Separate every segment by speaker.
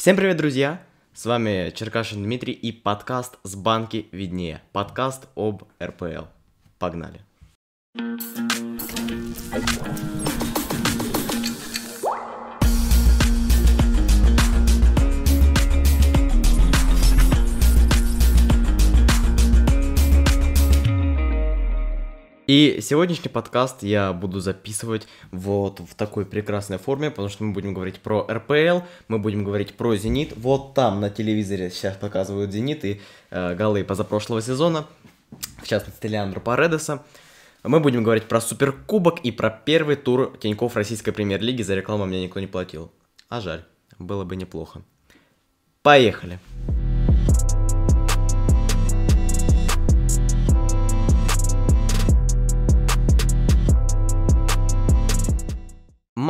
Speaker 1: Всем привет, друзья! С вами Черкашин Дмитрий и подкаст «С банки виднее». Подкаст об РПЛ. Погнали! И сегодняшний подкаст я буду записывать вот в такой прекрасной форме, потому что мы будем говорить про РПЛ, мы будем говорить про Зенит. Вот там на телевизоре сейчас показывают Зенит и э, голы позапрошлого сезона, в частности Леандро Паредеса. Мы будем говорить про Суперкубок и про первый тур Тиньков Российской Премьер-лиги. За рекламу мне никто не платил. А жаль, было бы неплохо. Поехали!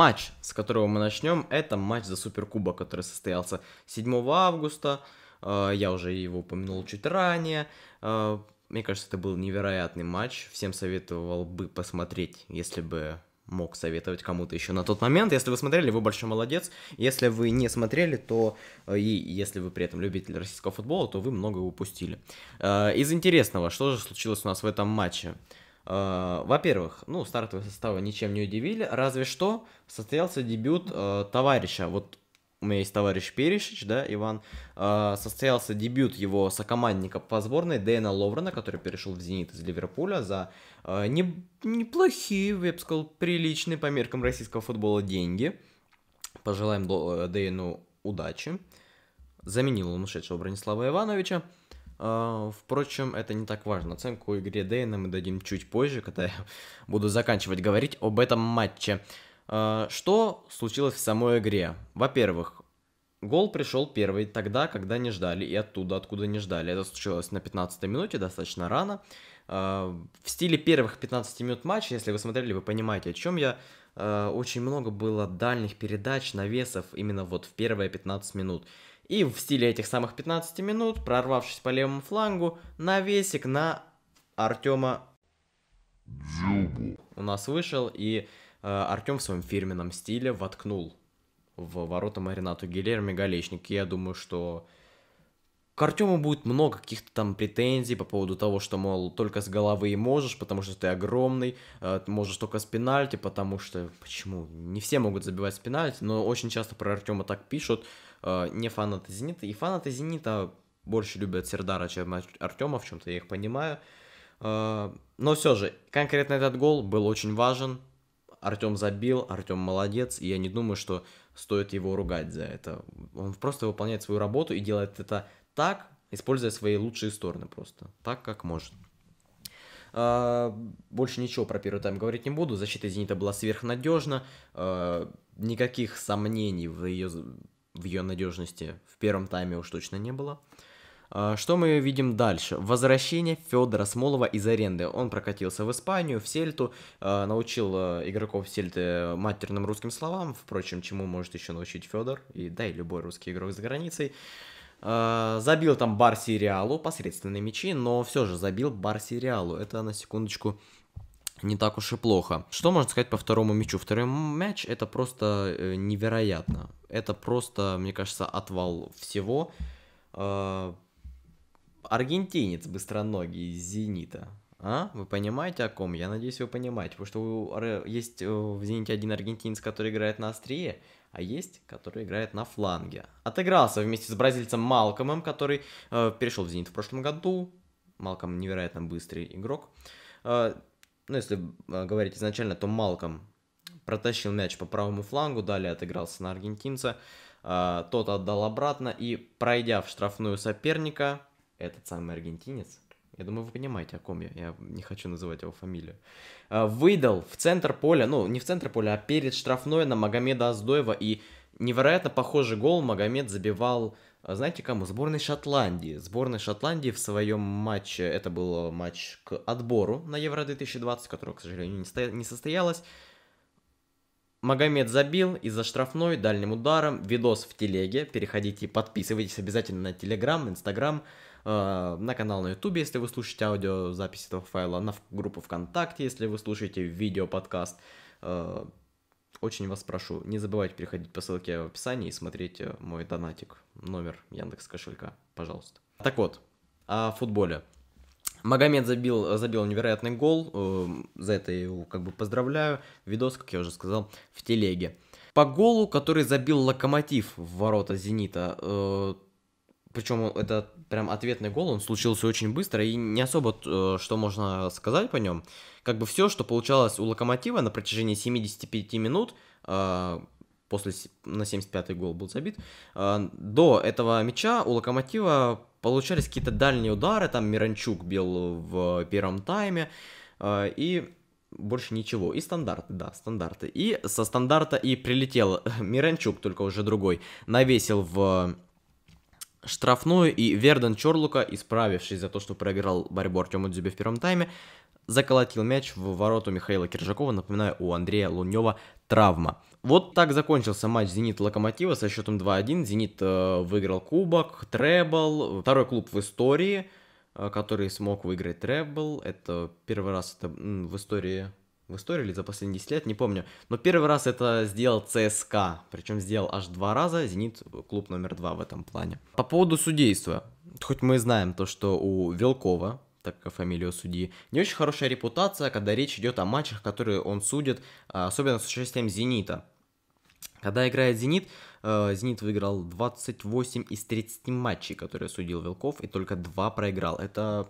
Speaker 1: Матч, с которого мы начнем, это матч за Суперкубок, который состоялся 7 августа. Э, я уже его упомянул чуть ранее. Э, мне кажется, это был невероятный матч. Всем советовал бы посмотреть, если бы мог советовать кому-то еще на тот момент. Если вы смотрели, вы большой молодец. Если вы не смотрели, то э, и если вы при этом любитель российского футбола, то вы многое упустили. Из интересного, что же случилось у нас в этом матче? Э, во-первых, ну, стартовые составы ничем не удивили, разве что состоялся дебют э, товарища, вот у меня есть товарищ Перешич, да, Иван, э, состоялся дебют его сокомандника по сборной Дэна Ловрена, который перешел в «Зенит» из Ливерпуля за не, неплохие, я бы сказал, приличные по меркам российского футбола деньги. Пожелаем Дэйну удачи. Заменил он ушедшего Бронислава Ивановича. А, впрочем, это не так важно. Оценку игре Дейна мы дадим чуть позже, когда я буду заканчивать говорить об этом матче. А, что случилось в самой игре? Во-первых, гол пришел первый тогда, когда не ждали, и оттуда, откуда не ждали. Это случилось на 15 минуте, достаточно рано. А, в стиле первых 15 минут матча, если вы смотрели, вы понимаете, о чем я. Очень много было дальних передач, навесов именно вот в первые 15 минут. И в стиле этих самых 15 минут, прорвавшись по левому флангу, навесик на Артема Дзюбу у нас вышел, и э, Артем в своем фирменном стиле воткнул в ворота Маринату Гилерми Голечник. И я думаю, что к Артему будет много каких-то там претензий по поводу того, что, мол, только с головы и можешь, потому что ты огромный, э, можешь только с пенальти, потому что... Почему? Не все могут забивать с пенальти, но очень часто про Артема так пишут, э, не фанаты Зенита. И фанаты Зенита больше любят Сердара, чем Артема, в чем-то я их понимаю. Э, но все же, конкретно этот гол был очень важен. Артем забил, Артем молодец, и я не думаю, что стоит его ругать за это. Он просто выполняет свою работу и делает это так, используя свои лучшие стороны просто, так как может. Uh, больше ничего про первый тайм говорить не буду. Защита Зенита была сверхнадежна. Uh, никаких сомнений в ее в ее надежности в первом тайме уж точно не было. А, что мы видим дальше? Возвращение Федора Смолова из аренды. Он прокатился в Испанию, в Сельту, а, научил а, игроков Сельты матерным русским словам, впрочем, чему может еще научить Федор, и да, и любой русский игрок за границей. Забил там Барси Реалу, посредственные мячи, но все же забил Барси Реалу. Это на секундочку не так уж и плохо. Что можно сказать по второму мячу? Второй мяч это просто э, невероятно. Это просто, мне кажется, отвал всего. Э, аргентинец быстроногий из Зенита. А? Вы понимаете, о ком? Я надеюсь, вы понимаете. Потому что есть э, в Зените один аргентинец, который играет на острие, а есть, который играет на фланге. Отыгрался вместе с бразильцем Малкомом, который э, перешел в Зенит в прошлом году. Малком невероятно быстрый игрок. Э, ну, если э, говорить изначально, то Малком протащил мяч по правому флангу, далее отыгрался на аргентинца, э, тот отдал обратно и, пройдя в штрафную соперника, этот самый аргентинец, я думаю, вы понимаете, о ком я, я не хочу называть его фамилию, э, выдал в центр поля, ну, не в центр поля, а перед штрафной на Магомеда Аздоева, и невероятно похожий гол Магомед забивал а знаете кому? Сборной Шотландии. Сборная Шотландии в своем матче, это был матч к отбору на Евро 2020, которого, к сожалению, не, сто... не состоялось. Магомед забил из-за штрафной дальним ударом. Видос в телеге. Переходите, подписывайтесь обязательно на Телеграм, Инстаграм, э, на канал на Ютубе, если вы слушаете аудиозапись этого файла, на группу ВКонтакте, если вы слушаете видео-подкаст. Э, очень вас прошу, не забывайте переходить по ссылке в описании и смотреть э, мой донатик, номер Яндекс кошелька, пожалуйста. Так вот, о футболе. Магомед забил, забил невероятный гол, э, за это я его как бы поздравляю. Видос, как я уже сказал, в телеге. По голу, который забил Локомотив в ворота Зенита, э, причем это прям ответный гол, он случился очень быстро, и не особо э, что можно сказать по нем. Как бы все, что получалось у Локомотива на протяжении 75 минут, э, после на 75-й гол был забит, э, до этого мяча у Локомотива получались какие-то дальние удары, там Миранчук бил в первом тайме, и больше ничего. И стандарты, да, стандарты. И со стандарта и прилетел Миранчук, только уже другой, навесил в штрафную, и Верден Чорлука, исправившись за то, что проиграл борьбу Артему Дзюбе в первом тайме, заколотил мяч в вороту Михаила Киржакова, напоминаю, у Андрея Лунева травма. Вот так закончился матч Зенит Локомотива со счетом 2-1. Зенит э, выиграл кубок, требл, второй клуб в истории, э, который смог выиграть требл. Это первый раз это, в истории в истории или за последние 10 лет, не помню. Но первый раз это сделал ЦСКА, причем сделал аж два раза, Зенит клуб номер два в этом плане. По поводу судейства, хоть мы знаем то, что у Велкова, так как фамилия судьи, не очень хорошая репутация, когда речь идет о матчах, которые он судит, особенно с участием Зенита. Когда играет Зенит, э, Зенит выиграл 28 из 30 матчей, которые судил Велков, и только 2 проиграл. Это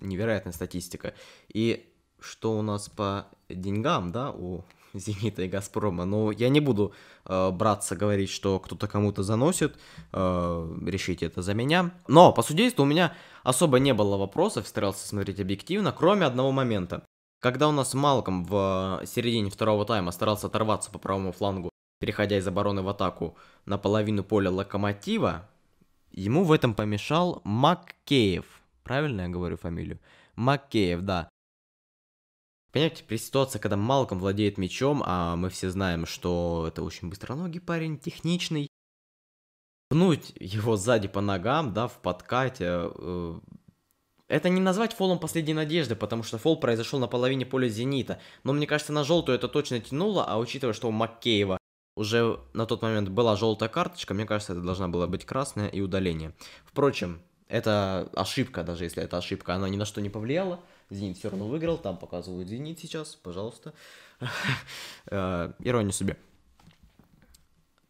Speaker 1: невероятная статистика. И что у нас по деньгам, да, у Зенита и Газпрома. Но я не буду э, браться говорить, что кто-то кому-то заносит, э, решите это за меня. Но по судейству у меня особо не было вопросов, старался смотреть объективно, кроме одного момента. Когда у нас Малком в середине второго тайма старался оторваться по правому флангу, переходя из обороны в атаку на половину поля Локомотива, ему в этом помешал Маккеев. Правильно я говорю фамилию? Маккеев, да. Понимаете, при ситуации, когда Малком владеет мечом, а мы все знаем, что это очень быстроногий парень, техничный, пнуть его сзади по ногам, да, в подкате, э, это не назвать фолом последней надежды, потому что фол произошел на половине поля Зенита. Но мне кажется, на желтую это точно тянуло, а учитывая, что у Маккеева уже на тот момент была желтая карточка, мне кажется, это должна была быть красная и удаление. Впрочем, это ошибка, даже если это ошибка, она ни на что не повлияла. Зенит все равно выиграл, там показывают Зенит сейчас, пожалуйста. Ирония себе.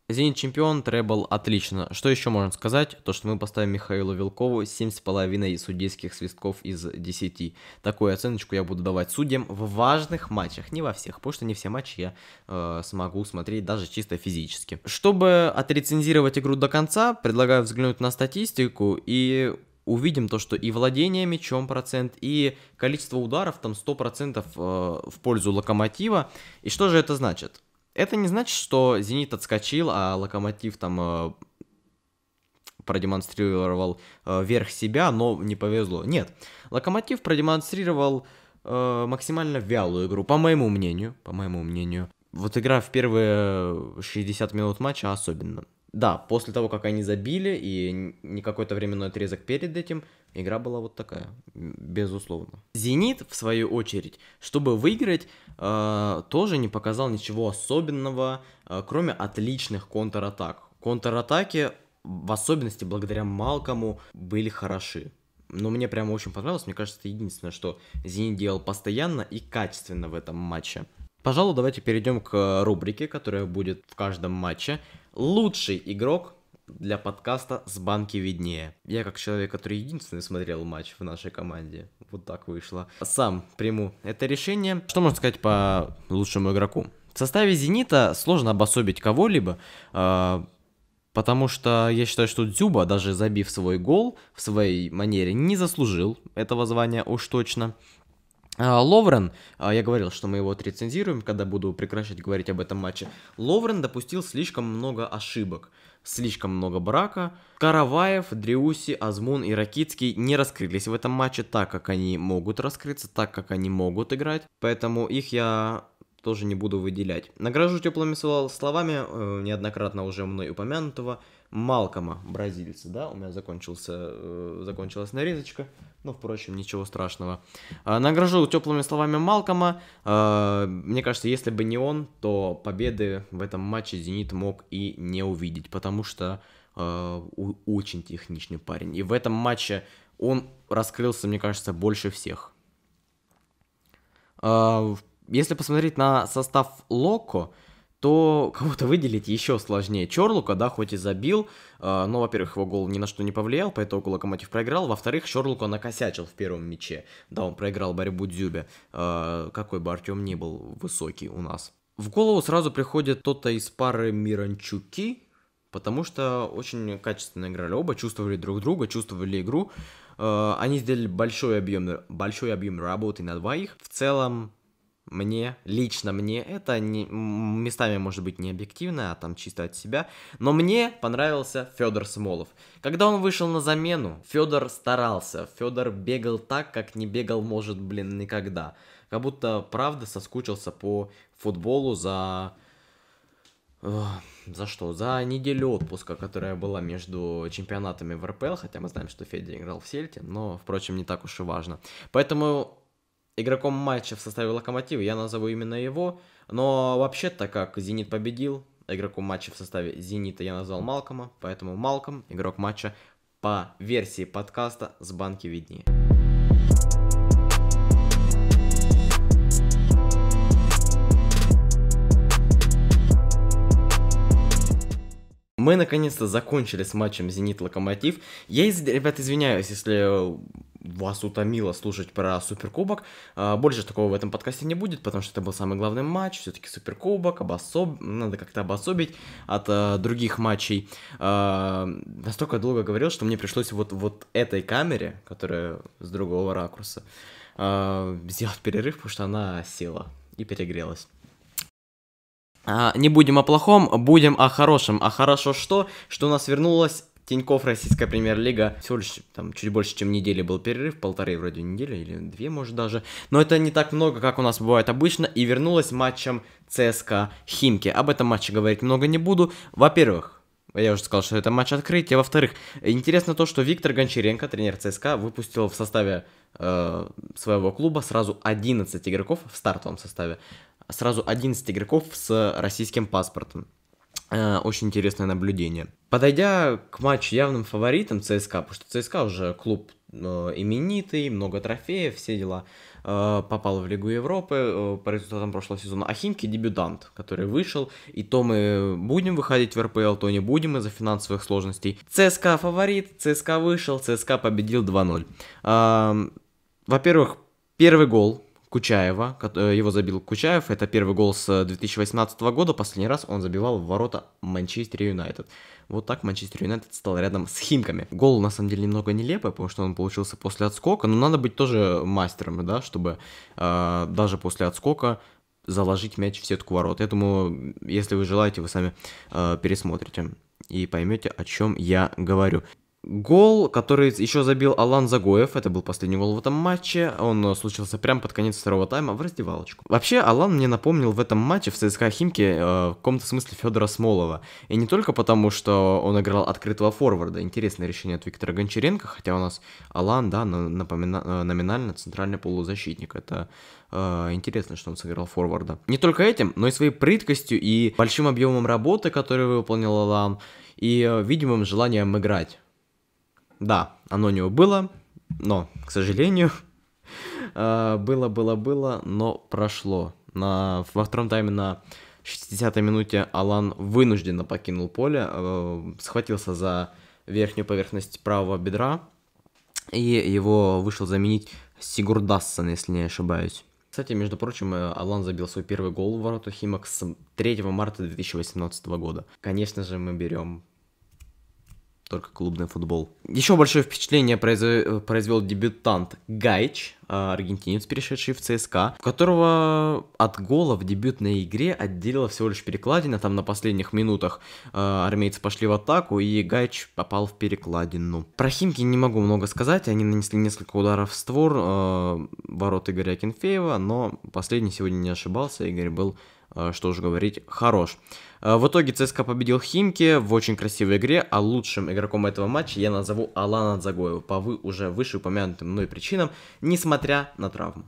Speaker 1: Зенит чемпион, требл отлично. Что еще можно сказать? То, что мы поставим Михаилу Вилкову 7,5 судейских свистков из 10. Такую оценочку я буду давать судьям в важных матчах, не во всех, потому что не все матчи я э, смогу смотреть даже чисто физически. Чтобы отрецензировать игру до конца, предлагаю взглянуть на статистику и увидим то, что и владение мячом процент, и количество ударов там 100% э, в пользу Локомотива. И что же это значит? Это не значит, что Зенит отскочил, а Локомотив там э, продемонстрировал э, верх себя, но не повезло. Нет, Локомотив продемонстрировал максимально вялую игру, по моему мнению, по моему мнению. Вот игра в первые 60 минут матча особенно. Да, после того, как они забили, и не какой-то временной отрезок перед этим, игра была вот такая, безусловно. Зенит, в свою очередь, чтобы выиграть, э, тоже не показал ничего особенного, э, кроме отличных контратак. Контратаки, в особенности благодаря Малкому, были хороши. Но мне прямо очень понравилось, мне кажется, это единственное, что Зенит делал постоянно и качественно в этом матче. Пожалуй, давайте перейдем к рубрике, которая будет в каждом матче лучший игрок для подкаста с банки виднее. Я как человек, который единственный смотрел матч в нашей команде. Вот так вышло. Сам приму это решение. Что можно сказать по лучшему игроку? В составе «Зенита» сложно обособить кого-либо, э, потому что я считаю, что Дзюба, даже забив свой гол в своей манере, не заслужил этого звания уж точно. А, Ловрен, а, я говорил, что мы его отрецензируем, когда буду прекращать говорить об этом матче. Ловрен допустил слишком много ошибок, слишком много брака. Караваев, Дриуси, Азмун и Ракицкий не раскрылись в этом матче так, как они могут раскрыться, так, как они могут играть. Поэтому их я тоже не буду выделять. Награжу теплыми словами э, неоднократно уже мной упомянутого Малкома, бразильца, да, у меня закончился, э, закончилась нарезочка, но, впрочем, ничего страшного. Э, награжу теплыми словами Малкома, э, мне кажется, если бы не он, то победы в этом матче Зенит мог и не увидеть, потому что очень техничный парень, и в этом матче он раскрылся, мне кажется, больше всех. Э, если посмотреть на состав Локо, то кого-то выделить еще сложнее. Чорлука, да, хоть и забил, э, но, во-первых, его гол ни на что не повлиял, по итогу Локомотив проиграл. Во-вторых, Чорлука накосячил в первом мяче. Да, он проиграл борьбу Дзюбе. Э, какой бы Артем ни был высокий у нас. В голову сразу приходит кто-то из пары Миранчуки, потому что очень качественно играли оба, чувствовали друг друга, чувствовали игру. Э, они сделали большой объем, большой объем работы на двоих. В целом, мне, лично мне, это не, местами может быть не объективно, а там чисто от себя, но мне понравился Федор Смолов. Когда он вышел на замену, Федор старался, Федор бегал так, как не бегал, может, блин, никогда. Как будто, правда, соскучился по футболу за... За что? За неделю отпуска, которая была между чемпионатами в РПЛ, хотя мы знаем, что Федя играл в Сельте, но, впрочем, не так уж и важно. Поэтому игроком матча в составе Локомотива я назову именно его, но вообще-то как Зенит победил, игроком матча в составе Зенита я назвал Малкома, поэтому Малком, игрок матча по версии подкаста с банки виднее. Мы наконец-то закончили с матчем Зенит-Локомотив. Я, ребят, извиняюсь, если вас утомило слушать про Суперкубок. А, больше такого в этом подкасте не будет, потому что это был самый главный матч. Все-таки Суперкубок, обособ... надо как-то обособить от а, других матчей. А, настолько долго говорил, что мне пришлось вот, вот этой камере, которая с другого ракурса, сделать перерыв, потому что она села и перегрелась. Не будем о плохом, будем о хорошем. А хорошо что? Что у нас вернулась Тиньков, российская премьер-лига, всего лишь там чуть больше, чем недели был перерыв, полторы вроде недели или две, может даже. Но это не так много, как у нас бывает обычно, и вернулась матчем ЦСКА Химки. Об этом матче говорить много не буду. Во-первых, я уже сказал, что это матч открытия. Во-вторых, интересно то, что Виктор Гончаренко, тренер ЦСКА, выпустил в составе э, своего клуба сразу 11 игроков в стартовом составе. Сразу 11 игроков с российским паспортом. Э, очень интересное наблюдение. Подойдя к матчу явным фаворитом ЦСКА, потому что ЦСКА уже клуб э, именитый, много трофеев, все дела, э, попал в Лигу Европы по результатам прошлого сезона. А Химки дебютант, который вышел, и то мы будем выходить в РПЛ, то не будем из-за финансовых сложностей. ЦСКА фаворит, ЦСКА вышел, ЦСКА победил 2-0. Во-первых, первый гол Кучаева, э, его забил Кучаев, это первый гол с 2018 года, последний раз он забивал в ворота Манчестер Юнайтед. Вот так Манчестер Юнайтед стал рядом с Химками. Гол на самом деле немного нелепый, потому что он получился после отскока, но надо быть тоже мастером, да, чтобы э, даже после отскока заложить мяч в сетку ворот. Я думаю, если вы желаете, вы сами э, пересмотрите и поймете, о чем я говорю. Гол, который еще забил Алан Загоев, это был последний гол в этом матче, он э, случился прямо под конец второго тайма в раздевалочку. Вообще, Алан мне напомнил в этом матче в ЦСКА Химке э, в каком-то смысле Федора Смолова. И не только потому, что он играл открытого форварда, интересное решение от Виктора Гончаренко, хотя у нас Алан, да, напомина... Э, номинально центральный полузащитник, это э, интересно, что он сыграл форварда. Не только этим, но и своей прыткостью и большим объемом работы, который выполнил Алан, и видимым желанием играть. Да, оно у него было, но, к сожалению, э, было, было, было, но прошло. На, во втором тайме на 60-й минуте Алан вынужденно покинул поле, э, схватился за верхнюю поверхность правого бедра, и его вышел заменить Сигурдассон, если не ошибаюсь. Кстати, между прочим, э, Алан забил свой первый гол в вороту Химок с 3 марта 2018 года. Конечно же, мы берем только клубный футбол. Еще большое впечатление произвел, произвел дебютант Гайч, а, аргентинец, перешедший в ЦСКА, которого от гола в дебютной игре отделила всего лишь перекладина. Там на последних минутах э, армейцы пошли в атаку, и Гайч попал в перекладину. Про Химки не могу много сказать. Они нанесли несколько ударов в створ э, ворот Игоря Кенфеева, но последний сегодня не ошибался. Игорь был что уже говорить, хорош. Э, в итоге ЦСКА победил Химки в очень красивой игре, а лучшим игроком этого матча я назову Алана Дзагоева по вы, уже вышеупомянутым мной причинам, несмотря на травму.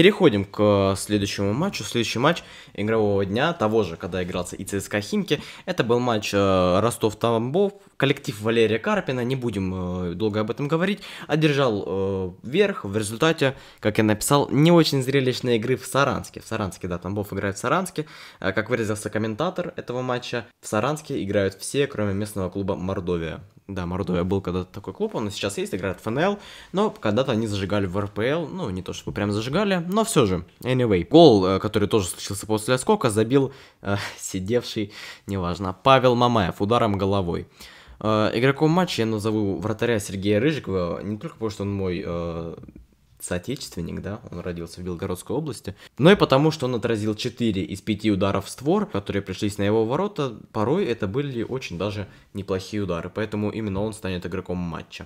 Speaker 1: Переходим к следующему матчу. Следующий матч игрового дня, того же, когда игрался и ЦСКА Химки. Это был матч э, Ростов-Тамбов. Коллектив Валерия Карпина, не будем э, долго об этом говорить, одержал э, верх в результате, как я написал, не очень зрелищной игры в Саранске. В Саранске, да, Тамбов играет в Саранске. Э, как выразился комментатор этого матча, в Саранске играют все, кроме местного клуба Мордовия. Да, Мордовия был когда-то такой клуб, он сейчас есть, играет в ФНЛ, но когда-то они зажигали в РПЛ, ну, не то чтобы прям зажигали, но все же, anyway. Гол, э, который тоже случился после скока, забил э, сидевший, неважно, Павел Мамаев ударом головой. Э, игроком матча я назову вратаря Сергея Рыжикова, не только потому, что он мой э, соотечественник, да, он родился в Белгородской области, но и потому, что он отразил 4 из 5 ударов в створ, которые пришлись на его ворота, порой это были очень даже неплохие удары, поэтому именно он станет игроком матча.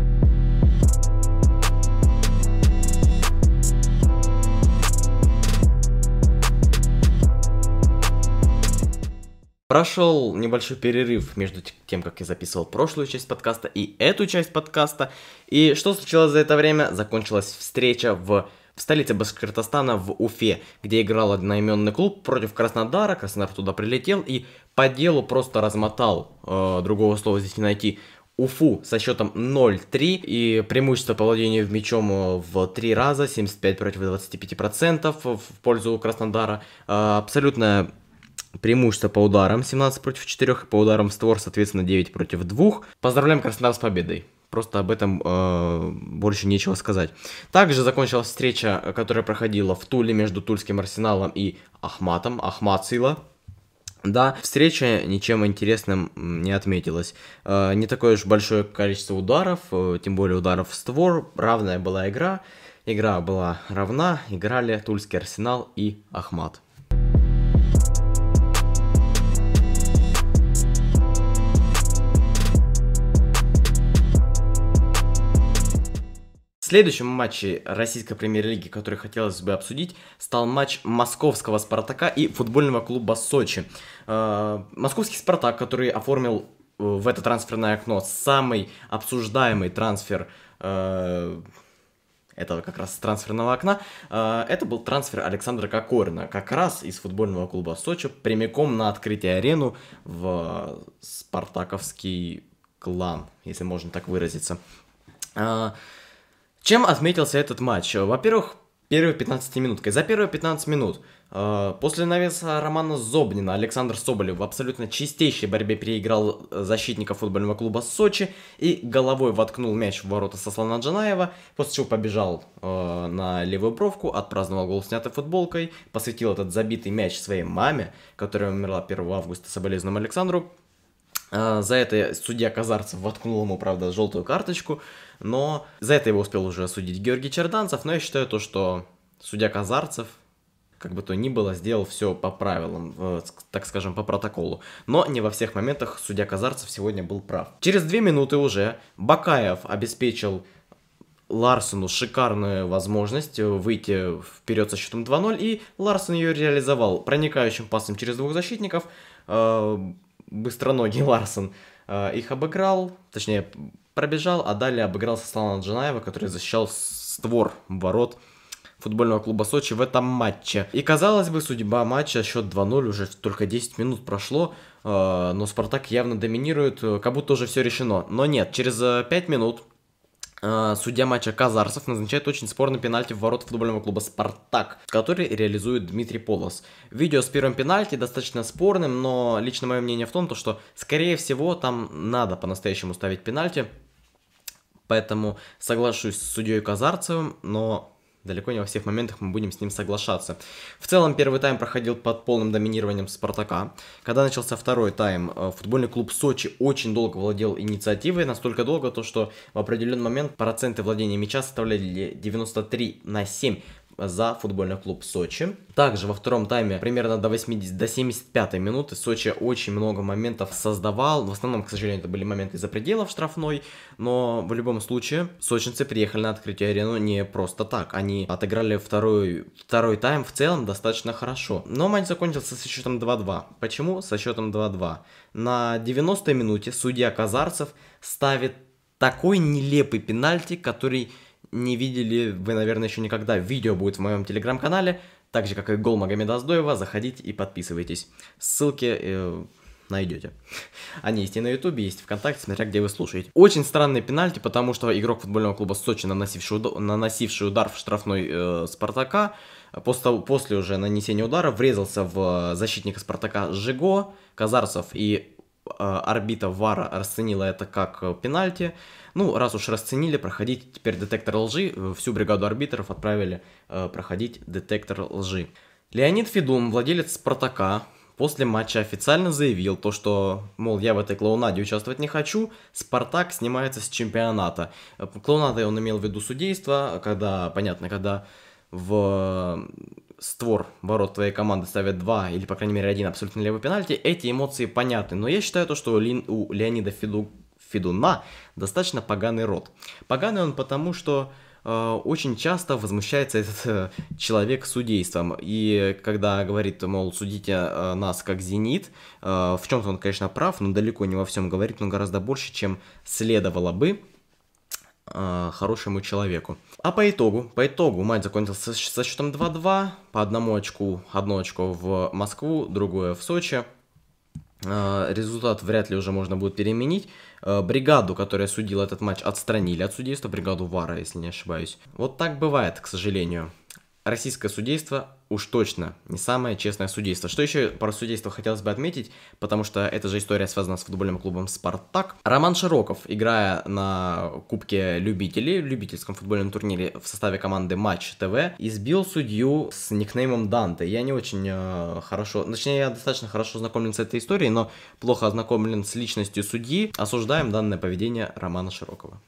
Speaker 1: Прошел небольшой перерыв между тем, как я записывал прошлую часть подкаста и эту часть подкаста. И что случилось за это время? Закончилась встреча в, в столице Башкортостана, в Уфе, где играл одноименный клуб против Краснодара. Краснодар туда прилетел и по делу просто размотал, э, другого слова здесь не найти, Уфу со счетом 0-3 и преимущество по владению мячом в 3 раза, 75 против 25% в пользу Краснодара. Э, абсолютно преимущество по ударам 17 против 4, по ударам створ, соответственно, 9 против 2. Поздравляем Краснодар с победой. Просто об этом э, больше нечего сказать. Также закончилась встреча, которая проходила в Туле между Тульским Арсеналом и Ахматом. Ахмат Сила. Да, встреча ничем интересным не отметилась. Э, не такое уж большое количество ударов, э, тем более ударов в створ. Равная была игра. Игра была равна. Играли Тульский Арсенал и Ахмат. Следующим матче российской премьер-лиги, который хотелось бы обсудить, стал матч московского «Спартака» и футбольного клуба «Сочи». Э, московский «Спартак», который оформил э, в это трансферное окно самый обсуждаемый трансфер э, этого как раз трансферного окна, это был трансфер Александра Кокорина, как раз из футбольного клуба Сочи, прямиком на открытие арену в спартаковский клан, если можно так выразиться. Чем отметился этот матч? Во-первых, первые 15 минуткой. За первые 15 минут э, после навеса Романа Зобнина Александр Соболев в абсолютно чистейшей борьбе переиграл защитника футбольного клуба Сочи и головой воткнул мяч в ворота Сослана Джанаева, после чего побежал э, на левую бровку, отпраздновал гол снятой футболкой, посвятил этот забитый мяч своей маме, которая умерла 1 августа соболезному Александру. Э, за это судья Казарцев воткнул ему, правда, желтую карточку, но за это его успел уже осудить Георгий Черданцев, но я считаю то, что судья Казарцев, как бы то ни было, сделал все по правилам, так скажем, по протоколу. Но не во всех моментах судья Казарцев сегодня был прав. Через две минуты уже Бакаев обеспечил Ларсону шикарную возможность выйти вперед со счетом 2-0, и Ларсон ее реализовал проникающим пасом через двух защитников. Э, быстроногий Ларсон э, их обыграл, точнее, пробежал, а далее обыграл Сослана Джанаева, который защищал створ ворот футбольного клуба Сочи в этом матче. И казалось бы, судьба матча, счет 2-0, уже только 10 минут прошло, э, но Спартак явно доминирует, э, как будто уже все решено. Но нет, через 5 э, минут судья матча Казарцев назначает очень спорный пенальти в ворот футбольного клуба «Спартак», который реализует Дмитрий Полос. Видео с первым пенальти достаточно спорным, но лично мое мнение в том, то, что, скорее всего, там надо по-настоящему ставить пенальти, Поэтому соглашусь с судьей Казарцевым, но далеко не во всех моментах мы будем с ним соглашаться. В целом, первый тайм проходил под полным доминированием Спартака. Когда начался второй тайм, э, футбольный клуб Сочи очень долго владел инициативой, настолько долго, то что в определенный момент проценты владения мяча составляли 93 на 7 за футбольный клуб Сочи. Также во втором тайме примерно до 80, до 75 минуты Сочи очень много моментов создавал. В основном, к сожалению, это были моменты за пределов штрафной, но в любом случае сочинцы приехали на открытие арену не просто так. Они отыграли второй, второй тайм в целом достаточно хорошо. Но матч закончился со счетом 2-2. Почему со счетом 2-2? На 90-й минуте судья Казарцев ставит такой нелепый пенальти, который не видели вы, наверное, еще никогда, видео будет в моем телеграм-канале, так же, как и гол Магомеда Аздоева, заходите и подписывайтесь. Ссылки э, найдете. Они есть и на ютубе, есть ВКонтакте, смотря где вы слушаете. Очень странный пенальти, потому что игрок футбольного клуба Сочи, наносивший, удар, наносивший удар в штрафной э, Спартака, после, после уже нанесения удара врезался в защитника Спартака Жиго, Казарцев и э, орбита Вара расценила это как э, пенальти. Ну, раз уж расценили, проходить теперь детектор лжи. Э, всю бригаду арбитров отправили э, проходить детектор лжи. Леонид Федун, владелец Спартака, после матча официально заявил то, что, мол, я в этой клоунаде участвовать не хочу, Спартак снимается с чемпионата. Клоунадой он имел в виду судейство, когда, понятно, когда в створ ворот твоей команды ставят два или, по крайней мере, один абсолютно левый пенальти, эти эмоции понятны. Но я считаю то, что у Леонида Феду Федуна достаточно поганый род. Поганый он потому, что э, очень часто возмущается этот э, человек судейством. И когда говорит, мол, судите э, нас как «Зенит», в чем-то он, конечно, прав, но далеко не во всем говорит, но гораздо больше, чем следовало бы хорошему человеку. А по итогу, по итогу матч закончился со счетом 2-2, по одному очку, одно очко в Москву, другое в Сочи. Э, результат вряд ли уже можно будет переменить. Э, бригаду, которая судила этот матч, отстранили от судейства, бригаду Вара, если не ошибаюсь. Вот так бывает, к сожалению. Российское судейство уж точно не самое честное судейство. Что еще про судейство хотелось бы отметить, потому что эта же история связана с футбольным клубом «Спартак». Роман Широков, играя на Кубке любителей, любительском футбольном турнире в составе команды Матч ТВ, избил судью с никнеймом Данте. Я не очень э, хорошо, точнее, я достаточно хорошо знакомлен с этой историей, но плохо ознакомлен с личностью судьи. Осуждаем данное поведение Романа Широкова.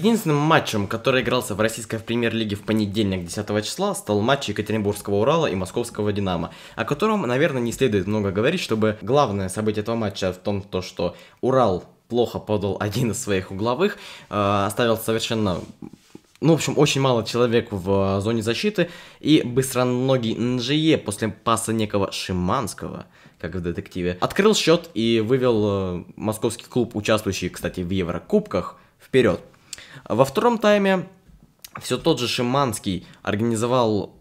Speaker 1: Единственным матчем, который игрался в российской премьер-лиге в понедельник 10 числа, стал матч Екатеринбургского Урала и Московского Динамо, о котором, наверное, не следует много говорить, чтобы главное событие этого матча в том, то, что Урал плохо подал один из своих угловых, э, оставил совершенно ну, в общем, очень мало человек в зоне защиты, и быстроногий НЖЕ после паса некого Шиманского, как в детективе, открыл счет и вывел э, московский клуб, участвующий, кстати, в Еврокубках, вперед. Во втором тайме все тот же Шиманский организовал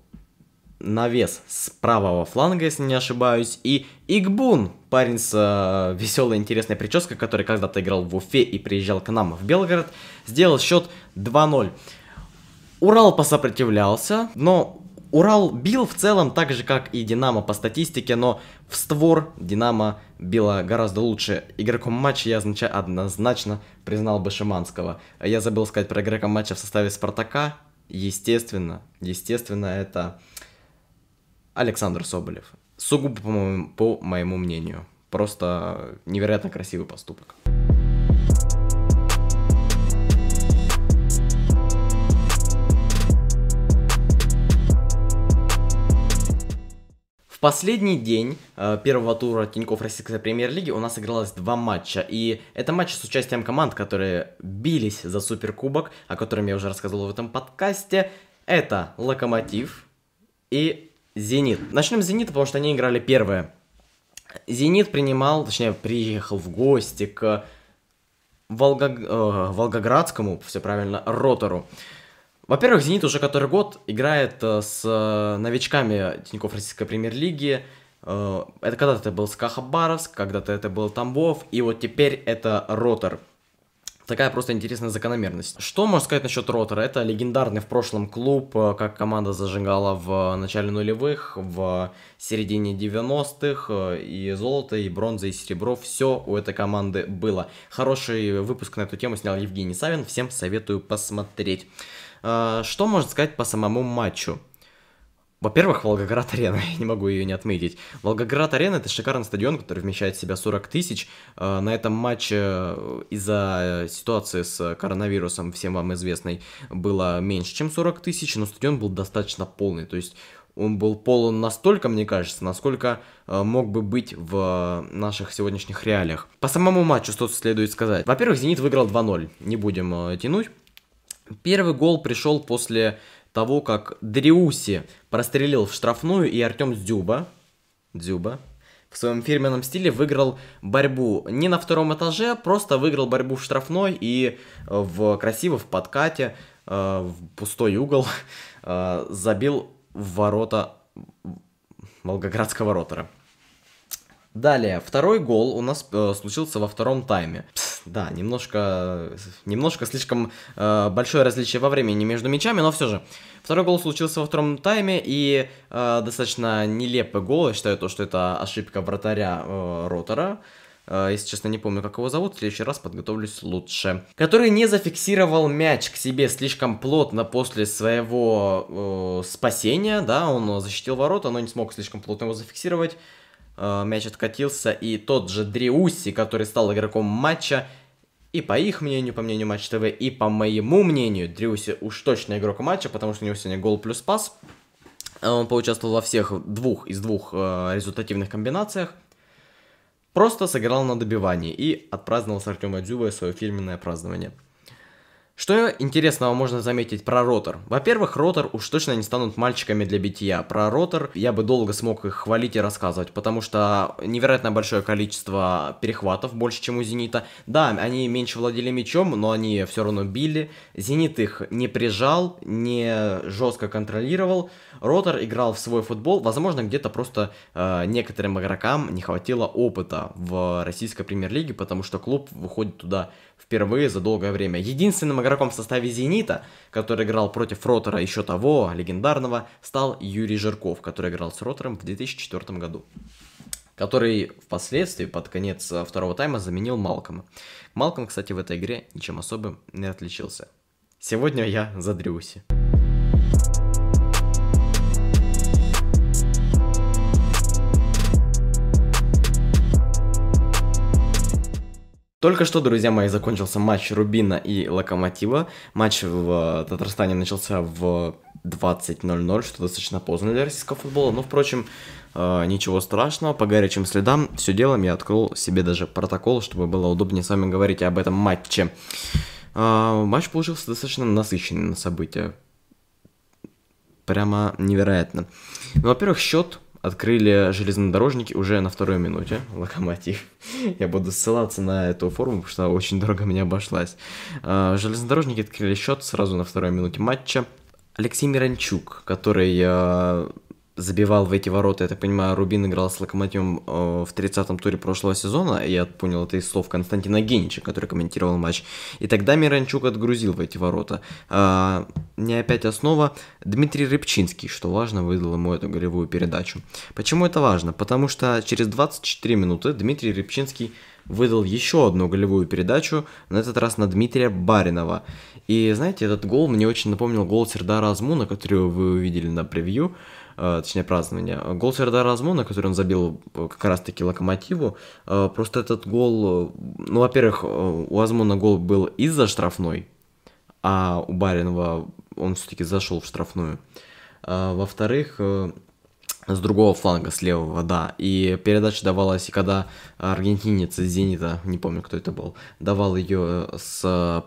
Speaker 1: навес с правого фланга, если не ошибаюсь, и Игбун, парень с э, веселой интересной прической, который когда-то играл в Уфе и приезжал к нам в Белгород, сделал счет 2-0. Урал посопротивлялся, но Урал бил в целом так же, как и Динамо по статистике, но в створ Динамо била гораздо лучше. Игроком матча я однозначно признал бы Шиманского. Я забыл сказать про игрока матча в составе Спартака. Естественно, естественно, это Александр Соболев. Сугубо по моему, по моему мнению. Просто невероятно красивый поступок. Последний день э, первого тура Тинькофф Российской Премьер-лиги у нас игралось два матча. И это матчи с участием команд, которые бились за Суперкубок, о котором я уже рассказывал в этом подкасте. Это Локомотив и Зенит. Начнем с Зенита, потому что они играли первые. Зенит принимал, точнее, приехал в гости к Волго... э, Волгоградскому, все правильно, Ротору. Во-первых, «Зенит» уже который год играет э, с э, новичками Тинькофф Российской Премьер-лиги. Э, это когда-то это был СКА Хабаровск, когда-то это был Тамбов, и вот теперь это Ротор. Такая просто интересная закономерность. Что можно сказать насчет Ротора? Это легендарный в прошлом клуб, как команда зажигала в начале нулевых, в середине 90-х, э, и золото, и бронза, и серебро, все у этой команды было. Хороший выпуск на эту тему снял Евгений Савин, всем советую посмотреть. Э, что можно сказать по самому матчу? Во-первых, Волгоград-арена, я не могу ее не отметить. Волгоград-арена это шикарный стадион, который вмещает в себя 40 тысяч. Э, на этом матче э, из-за ситуации с коронавирусом, всем вам известной, было меньше, чем 40 тысяч, но стадион был достаточно полный. То есть он был полон настолько, мне кажется, насколько э, мог бы быть в наших сегодняшних реалиях. По самому матчу что следует сказать. Во-первых, «Зенит» выиграл 2-0, не будем тянуть. Первый гол пришел после того, как Дриуси прострелил в штрафную, и Артем Дзюба, Дзюба в своем фирменном стиле выиграл борьбу не на втором этаже, просто выиграл борьбу в штрафной и э, в красиво в подкате, э, в пустой угол э, забил в ворота Волгоградского ротора. Далее, второй гол у нас э, случился во втором тайме. Пс, да, немножко, немножко слишком э, большое различие во времени между мячами, но все же. Второй гол случился во втором тайме, и э, достаточно нелепый гол. Я считаю, то, что это ошибка вратаря э, Ротора. Э, если честно, не помню, как его зовут, в следующий раз подготовлюсь лучше. Который не зафиксировал мяч к себе слишком плотно после своего э, спасения, да, он защитил ворота, но не смог слишком плотно его зафиксировать. Э, мяч откатился, и тот же Дриуси, который стал игроком матча, и по их мнению, по мнению Матч ТВ, и по моему мнению, Дриуси уж точно игрок матча, потому что у него сегодня гол плюс пас. Он поучаствовал во всех двух из двух э, результативных комбинациях. Просто сыграл на добивании и отпраздновал с Артема Дзюбой свое фирменное празднование. Что интересного можно заметить про ротор? Во-первых, ротор уж точно не станут мальчиками для битья. Про ротор я бы долго смог их хвалить и рассказывать, потому что невероятно большое количество перехватов, больше, чем у Зенита. Да, они меньше владели мячом, но они все равно били. Зенит их не прижал, не жестко контролировал. Ротор играл в свой футбол. Возможно, где-то просто э, некоторым игрокам не хватило опыта в российской премьер-лиге, потому что клуб выходит туда впервые за долгое время. Единственным игроком в составе «Зенита», который играл против Ротора еще того, легендарного, стал Юрий Жирков, который играл с Ротором в 2004 году который впоследствии под конец второго тайма заменил Малкома. Малком, кстати, в этой игре ничем особым не отличился. Сегодня я за Только что, друзья мои, закончился матч Рубина и Локомотива. Матч в Татарстане начался в 20.00, что достаточно поздно для российского футбола. Но, впрочем, э, ничего страшного. По горячим следам все делом я открыл себе даже протокол, чтобы было удобнее с вами говорить об этом матче. Э, матч получился достаточно насыщенный на события. Прямо невероятно. Ну, во-первых, счет открыли железнодорожники уже на второй минуте, локомотив. Я буду ссылаться на эту форму, потому что очень дорого мне обошлась. А, железнодорожники открыли счет сразу на второй минуте матча. Алексей Миранчук, который а, забивал в эти ворота, я так понимаю, Рубин играл с Локомотивом э, в 30-м туре прошлого сезона, я понял это из слов Константина Генича, который комментировал матч. И тогда Миранчук отгрузил в эти ворота. Э, не опять основа, Дмитрий Рыбчинский, что важно, выдал ему эту голевую передачу. Почему это важно? Потому что через 24 минуты Дмитрий Рыбчинский выдал еще одну голевую передачу, на этот раз на Дмитрия Баринова. И знаете, этот гол мне очень напомнил гол Сердара Азмуна, который вы увидели на превью. Э, точнее празднования. Гол Сердара Азмуна, который он забил э, как раз-таки Локомотиву, э, просто этот гол, ну, во-первых, у Азмуна гол был из-за штрафной, а у Баринова он все-таки зашел в штрафную. Во-вторых, с другого фланга, с левого, да. И передача давалась, когда аргентинец из Зенита, не помню, кто это был, давал ее с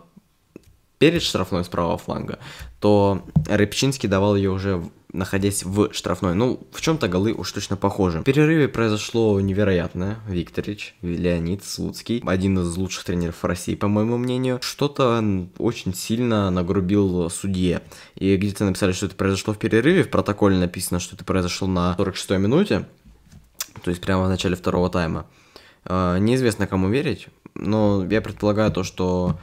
Speaker 1: перед штрафной с правого фланга, то Рыбчинский давал ее уже находясь в штрафной. Ну, в чем-то голы уж точно похожи. В перерыве произошло невероятное. Викторич, Леонид Слуцкий, один из лучших тренеров России, по моему мнению, что-то очень сильно нагрубил судье. И где-то написали, что это произошло в перерыве, в протоколе написано, что это произошло на 46-й минуте, то есть прямо в начале второго тайма. А, неизвестно, кому верить, но я предполагаю то, что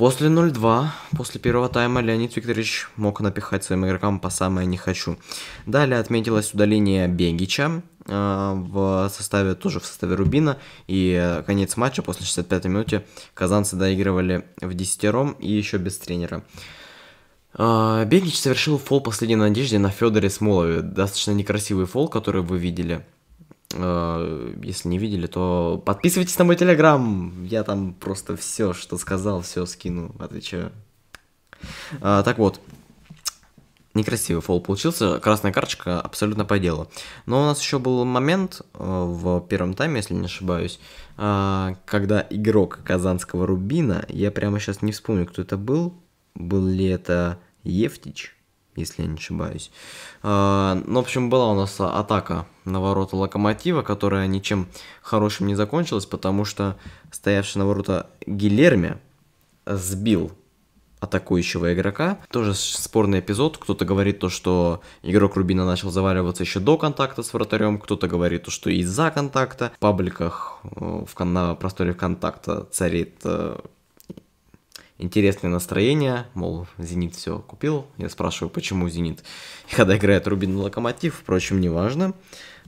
Speaker 1: После 0-2, после первого тайма, Леонид Викторович мог напихать своим игрокам по самое не хочу. Далее отметилось удаление Бегича э, в составе, тоже в составе Рубина. И э, конец матча после 65-й минуте казанцы доигрывали в десятером и еще без тренера. Э, Бегич совершил фол последней надежде на Федоре Смолове. Достаточно некрасивый фол, который вы видели. Э, если не видели, то подписывайтесь на мой телеграм. Я там просто все, что сказал, все скину, отвечаю. А, так вот, некрасивый фол получился, красная карточка абсолютно по делу. Но у нас еще был момент э, в первом тайме, если не ошибаюсь, когда игрок казанского Рубина, я прямо сейчас не вспомню, кто это был, был ли это Ефтич, если я не ошибаюсь. А, ну, в общем, была у нас атака на ворота Локомотива, которая ничем хорошим не закончилась, потому что стоявший на ворота Гилерми сбил атакующего игрока. Тоже спорный эпизод. Кто-то говорит то, что игрок Рубина начал заваливаться еще до контакта с вратарем, кто-то говорит то, что из-за контакта. В пабликах э, в, на просторе контакта царит э, интересное настроение, мол, Зенит все купил. Я спрашиваю, почему Зенит, когда играет Рубин Локомотив, впрочем, неважно.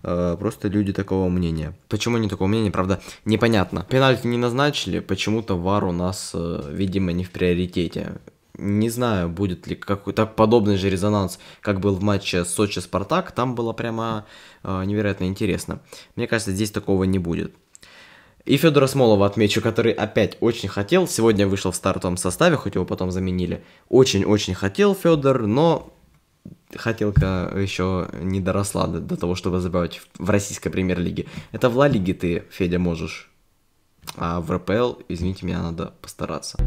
Speaker 1: Э, просто люди такого мнения. Почему не такого мнения, правда, непонятно. Пенальти не назначили, почему-то ВАР у нас, э, видимо, не в приоритете. Не знаю, будет ли какой-то подобный же резонанс, как был в матче Сочи-Спартак. Там было прямо э, невероятно интересно. Мне кажется, здесь такого не будет. И Федора Смолова отмечу, который опять очень хотел. Сегодня вышел в стартовом составе, хоть его потом заменили. Очень-очень хотел Федор, но хотелка еще не доросла до, до того, чтобы забивать в, российской премьер-лиге. Это в Ла Лиге ты, Федя, можешь. А в РПЛ, извините меня, надо постараться.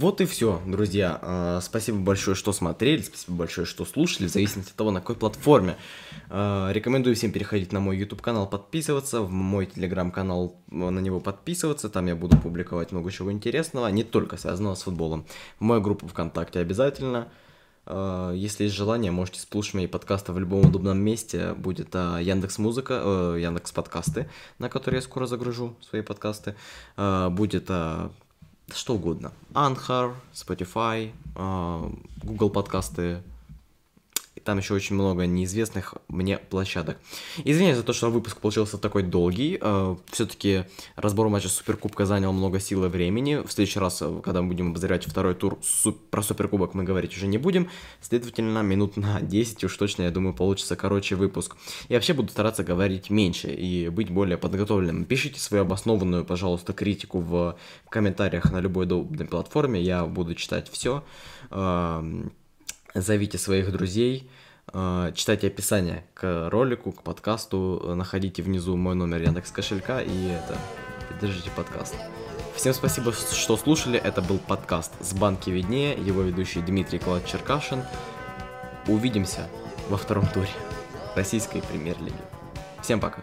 Speaker 1: Вот и все, друзья. А, спасибо большое, что смотрели, спасибо большое, что слушали, в зависимости от того, на какой платформе. А, рекомендую всем переходить на мой YouTube канал, подписываться, в мой телеграм канал на него подписываться. Там я буду публиковать много чего интересного, не только связанного с футболом. В мою группу ВКонтакте обязательно. А, если есть желание, можете слушать мои подкасты в любом удобном месте. Будет Яндекс Музыка, э, Яндекс Подкасты, на которые я скоро загружу свои подкасты. Будет что угодно. Anchor, Spotify, а, Google подкасты, там еще очень много неизвестных мне площадок. Извиняюсь за то, что выпуск получился такой долгий. Э, Все-таки разбор матча Суперкубка занял много сил и времени. В следующий раз, э, когда мы будем обозревать второй тур про Суперкубок, мы говорить уже не будем. Следовательно, минут на 10 уж точно, я думаю, получится короче выпуск. Я вообще буду стараться говорить меньше и быть более подготовленным. Пишите свою обоснованную, пожалуйста, критику в комментариях на любой удобной платформе. Я буду читать все. Эм, зовите своих друзей, читайте описание к ролику, к подкасту, находите внизу мой номер Яндекс кошелька и это, поддержите подкаст. Всем спасибо, что слушали. Это был подкаст «С банки виднее», его ведущий Дмитрий Клад Черкашин. Увидимся во втором туре российской премьер-лиги. Всем пока.